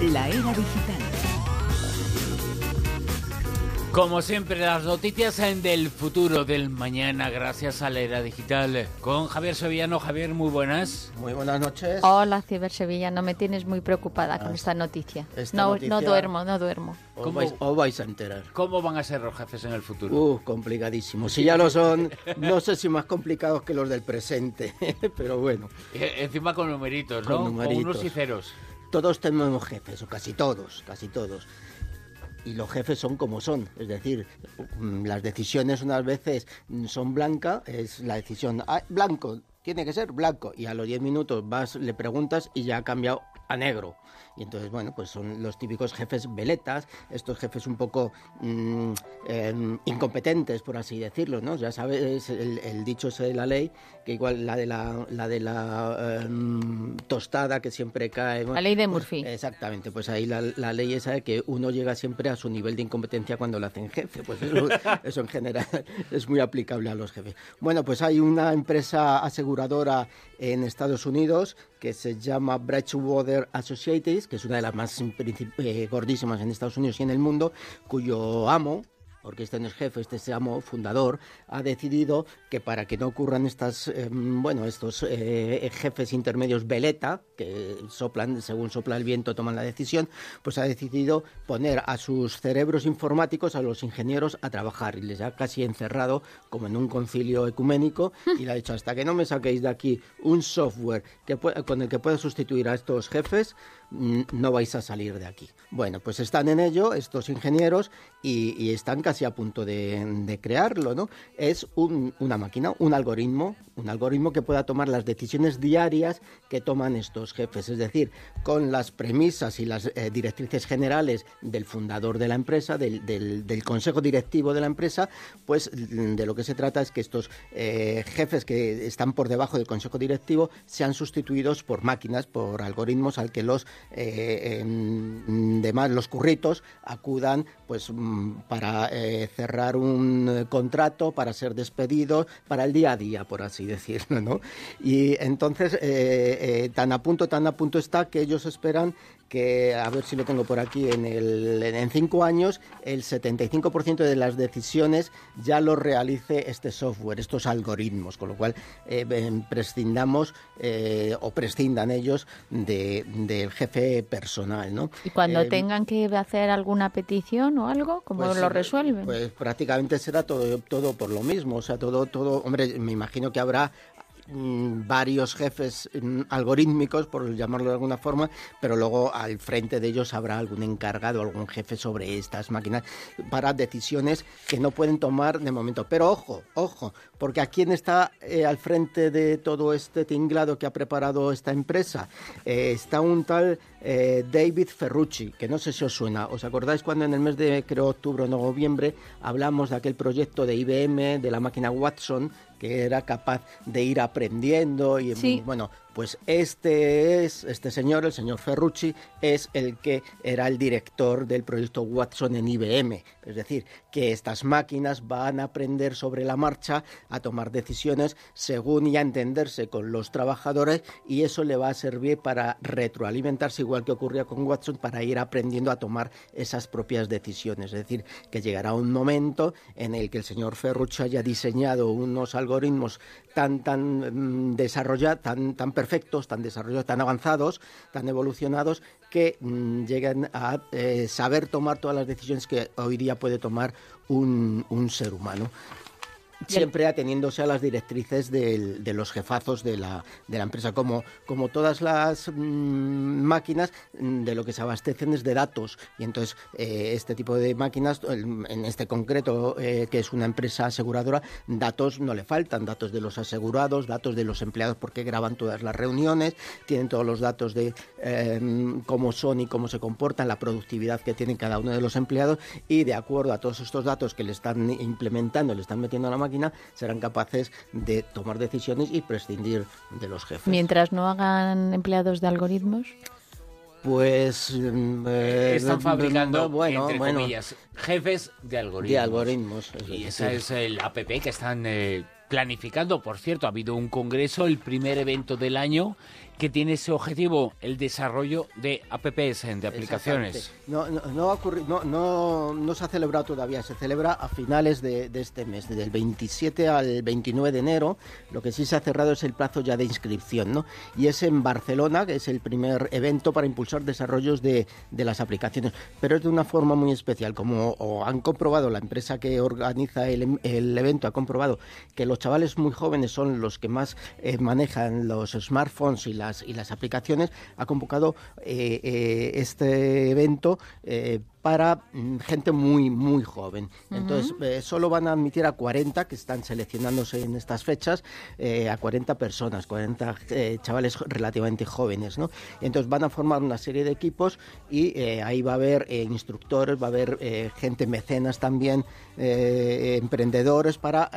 La era digital. Como siempre, las noticias en del futuro del mañana, gracias a la era digital. Con Javier Sevillano. Javier, muy buenas. Muy buenas noches. Hola, Ciber Sevillano. Me tienes muy preocupada con Ah, esta noticia. esta no, noticia- no duermo, no duermo. Os ¿Cómo? vais, os vais a enterar. ¿Cómo van a ser los jefes en el futuro? Uh, complicadísimo. Si ya lo son, no sé si más complicados que los del presente, pero bueno. Eh, encima con numeritos, Con ¿no? numeritos. unos y ceros. Todos tenemos jefes, o casi todos, casi todos. Y los jefes son como son, es decir, las decisiones unas veces son blancas, es la decisión ah, blanco, tiene que ser blanco, y a los 10 minutos vas, le preguntas y ya ha cambiado a negro. Y entonces, bueno, pues son los típicos jefes veletas, estos jefes un poco mm, em, incompetentes, por así decirlo, ¿no? Ya sabes, el, el dicho ese de la ley, que igual la de la, la, de la em, tostada que siempre cae. La ley de pues, Murphy. Exactamente, pues ahí la, la ley esa de que uno llega siempre a su nivel de incompetencia cuando le hacen jefe. Pues eso, eso en general es muy aplicable a los jefes. Bueno, pues hay una empresa aseguradora en Estados Unidos que se llama Bridgewater Associates, que es una de las más eh, gordísimas en Estados Unidos y en el mundo, cuyo amo, porque este no es jefe, este es amo, fundador, ha decidido que para que no ocurran estas, eh, bueno, estos eh, jefes intermedios veleta, que soplan, según sopla el viento, toman la decisión, pues ha decidido poner a sus cerebros informáticos, a los ingenieros, a trabajar y les ha casi encerrado como en un concilio ecuménico y le ha dicho, hasta que no me saquéis de aquí un software que con el que pueda sustituir a estos jefes, mm, no vais a salir de aquí. Bueno, pues están en ello estos ingenieros y, y están casi a punto de, crearlo, ¿no? Es un- una máquina, un algoritmo, un algoritmo que pueda tomar las decisiones diarias que toman estos jefes, es decir, con las premisas y las eh, directrices generales del fundador de la empresa, del consejo directivo de la empresa, pues mm, de lo que se trata es que estos eh, jefes que están por debajo del consejo directivo sean sustituidos por máquinas, por algoritmos al que los eh, em, demás, los curritos acudan pues mm, para eh, cerrar un eh, contrato, para ser despedidos, para el día a día, por así decirlo, ¿no? Y entonces eh, tan a punto, tan a punto está que ellos esperan que, a ver si lo tengo por aquí, en, el, en cinco años el 75% de las decisiones ya lo realice este software, estos algoritmos, con lo cual eh, em, prescindamos eh, o prescindan ellos de- del jefe personal, ¿no? Y cuando Eh, tengan que hacer alguna petición o algo, ¿cómo pues, lo resuelven? Pues prácticamente será todo, todo por lo mismo. O sea, todo, todo. Hombre, me imagino que habrá varios jefes mm, algorítmicos, por llamarlo de alguna forma, pero luego al frente de ellos habrá algún encargado, algún jefe sobre estas máquinas para decisiones que no pueden tomar de momento. Pero ojo, ojo, porque ¿a quién está eh, al frente de todo este tinglado que ha preparado esta empresa? Eh, está un tal eh, David Ferrucci, que no sé si os suena. ¿Os acordáis cuando en el mes de, creo, octubre o noviembre hablamos de aquel proyecto de IBM, de la máquina Watson, que era capaz de ir aprendiendo y Sí. bueno, pues este es este señor, el señor Ferrucci, es el que era el director del proyecto Watson en IBM. Es decir, que estas máquinas van a aprender sobre la marcha a tomar decisiones según y a entenderse con los trabajadores y eso le va a servir para retroalimentarse igual que ocurría con Watson para ir aprendiendo a tomar esas propias decisiones. Es decir, que llegará un momento en el que el señor Ferrucci haya diseñado unos algoritmos tan tan mm, desarrollados, tan tan perfectos, tan desarrollados, tan avanzados, tan evolucionados que mm, lleguen a eh, saber tomar todas las decisiones que hoy día puede tomar un ser humano. Siempre ateniéndose a las directrices de los jefazos de la, de la empresa. Como, como todas las mm, máquinas, mm, de lo que se abastecen es de datos. Y entonces, eh, este tipo de máquinas, en este concreto, eh, que es una empresa aseguradora, datos no le faltan. Datos de los asegurados, datos de los empleados, porque graban todas las reuniones, tienen todos los datos de eh, cómo son y cómo se comportan, la productividad que tienen cada uno de los empleados. Y de acuerdo a todos estos datos que le están implementando, le están metiendo a la máquina, serán capaces de tomar decisiones y prescindir de los jefes. Mientras no hagan empleados de algoritmos. Pues mm, eh, Están fabricando, bueno, entre bueno, comillas, jefes de algoritmos. de algoritmos. eso Y es, esa es el app que están eh, planificando. Por cierto, ha habido un congreso, el primer evento del año, que tiene ese objetivo, el desarrollo de apps, de aplicaciones. No, no, no, no, no, se ha celebrado todavía, se celebra a finales de, este mes, del 27 al 29 de enero. Lo que sí se ha cerrado es el plazo ya de inscripción, ¿no? Y es en Barcelona, que es el primer evento para impulsar desarrollos de, de las aplicaciones, pero es de una forma muy especial. Como han comprobado, la empresa que organiza el, el, evento ha comprobado que los chavales muy jóvenes son los que más eh, manejan los smartphones y la y las aplicaciones, ha convocado eh, eh, este evento para mm, gente muy, muy joven. Entonces, solo van a admitir a 40 que están seleccionándose en estas fechas, a 40 personas, 40 chavales relativamente jóvenes, ¿no? Entonces, van a formar una serie de equipos y ahí va a haber instructores, va a haber gente mecenas también, emprendedores, para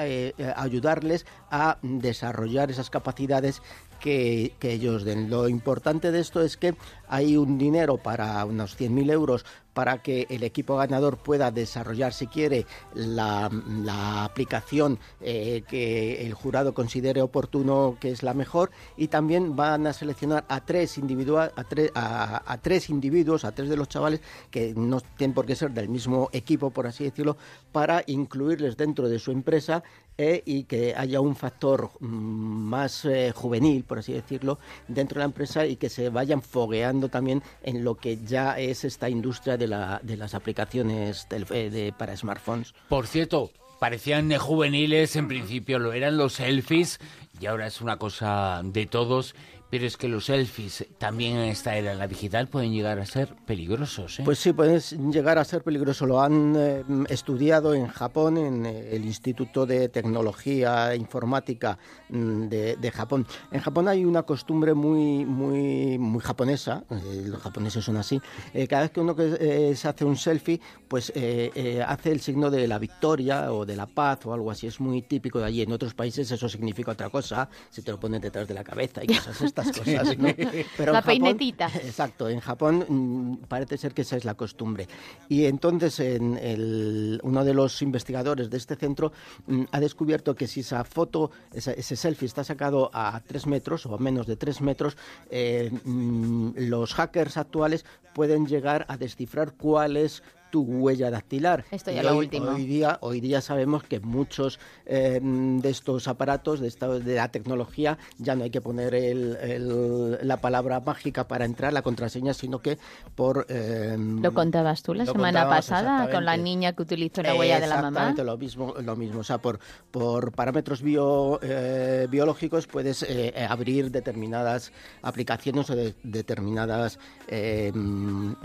ayudarles a desarrollar esas capacidades que, ellos den. Lo importante de esto es que hay un dinero para unos 100.000 euros para que el equipo ganador pueda desarrollar, si quiere, la, aplicación eh, que el jurado considere oportuno que es la mejor y también van a seleccionar a tres, individual, a, a, tres individuos, a tres de los chavales que no tienen por qué ser del mismo equipo, por así decirlo, para incluirles dentro de su empresa eh, y que haya un factor mm, más eh, juvenil, por así decirlo, dentro de la empresa y que se vayan fogueando también en lo que ya es esta industria de, la, de las aplicaciones eh, de, para smartphones. Por cierto, parecían juveniles, en principio lo eran los selfies y ahora es una cosa de todos pero es que los selfies también en esta era, la digital, pueden llegar a ser peligrosos. ¿eh? Pues sí, pueden llegar a ser peligrosos. Lo han eh, estudiado en Japón, en eh, el Instituto de Tecnología Informática mm, de, Japón. En Japón hay una costumbre muy, muy, muy japonesa, los japoneses son así. cada vez que uno se hace un selfie, pues hace el signo de la victoria o de la paz o algo así. Es muy típico de allí. En otros países eso significa otra cosa. Se te lo ponen detrás de la cabeza y cosas estas cosas, Pero la peinetita. Exacto, en Japón mm, parece ser que esa es la costumbre. Y entonces en uno de los investigadores de este centro mm, ha descubierto que si esa foto, ese, selfie está sacado a tres metros o a menos de tres metros, eh, mm, los hackers actuales pueden llegar a descifrar cuál es tu huella dactilar. Esto ya lo último. Hoy día, hoy día sabemos que muchos eh, de estos aparatos, de, esta, de la tecnología, ya no hay que poner el, la palabra mágica para entrar, la contraseña, sino que por... Eh, lo contabas tú la semana pasada con la niña que utilizó la huella de la mamá. Exactamente lo mismo, lo mismo. O sea, por, por parámetros bio, eh, biológicos puedes abrir determinadas aplicaciones o de, determinadas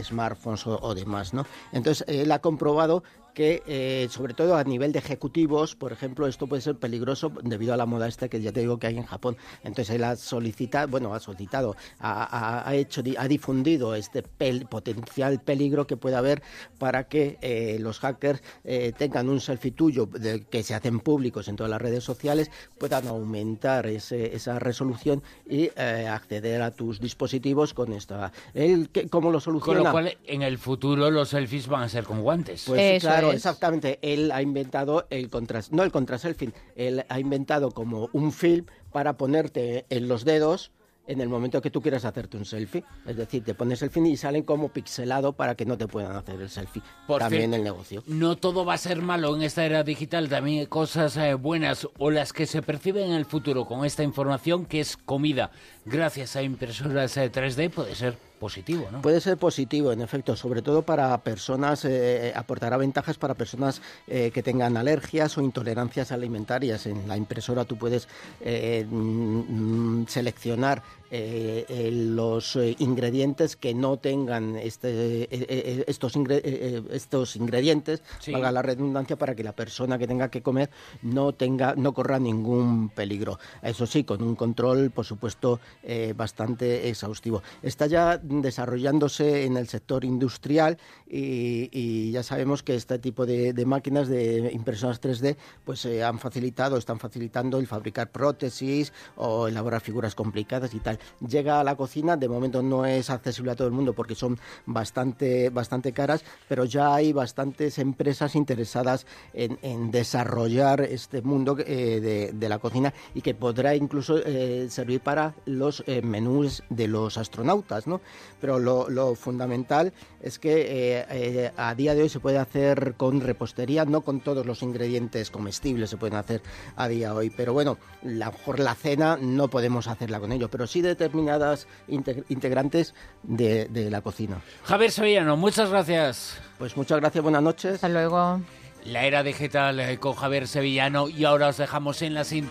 smartphones o, o demás, ¿no? Entonces, él ha comprobado que, eh, sobre todo a nivel de ejecutivos, por ejemplo, esto puede ser peligroso debido a la moda esta que ya te digo que hay en Japón. Entonces él ha solicitado, bueno, ha solicitado, ha, hecho, ha difundido este potencial peligro que puede haber para que eh, los hackers eh, tengan un selfie tuyo que se hacen públicos en todas las redes sociales, puedan aumentar esa resolución y acceder a tus dispositivos con esta. ¿Él cómo lo soluciona? Con lo cual, en el futuro los selfies van a ser con guantes. Pues claro, exactamente. Él ha inventado el contras, no el contraselfie, él ha inventado como un film para ponerte en los dedos en el momento que tú quieras hacerte un selfie. Es decir, te pones el fin y salen como pixelado para que no te puedan hacer el selfie. Por también el negocio. No todo va a ser malo en esta era digital, también hay cosas eh, buenas o las que se perciben en el futuro con esta información que es comida gracias a impresoras 3D eh, puede ser positivo, ¿no? Puede ser positivo, en efecto, sobre todo para personas, eh, aportará ventajas para personas que tengan alergias o intolerancias alimentarias. En la impresora tú puedes mm, mm, seleccionar eh, los eh, ingredientes que no tengan este, eh, estos, estos ingredientes, valga la redundancia, para que la persona que tenga que comer no tenga, no corra ningún peligro. Eso sí, con un control, por supuesto, bastante exhaustivo. Está ya desarrollándose en el sector industrial y, ya sabemos que este tipo de, máquinas de impresoras 3D pues han facilitado, están facilitando el fabricar prótesis o elaborar figuras complicadas y tal. Llega a la cocina, de momento no es accesible a todo el mundo porque son bastante, bastante caras, pero ya hay bastantes empresas interesadas en, desarrollar este mundo eh, de, la cocina y que podrá incluso eh, servir para los eh, menús de los astronautas, ¿no? Pero lo, fundamental es que a día de hoy se puede hacer con repostería, no con todos los ingredientes comestibles se pueden hacer a día de hoy, pero bueno, la, mejor la cena no podemos hacerla con ello, pero sí determinadas integrantes de, de la cocina. Javier Sevillano, muchas gracias. Pues muchas gracias, buenas noches. Hasta luego. La era digital eh, con Javier Sevillano y ahora os dejamos en la sintonía.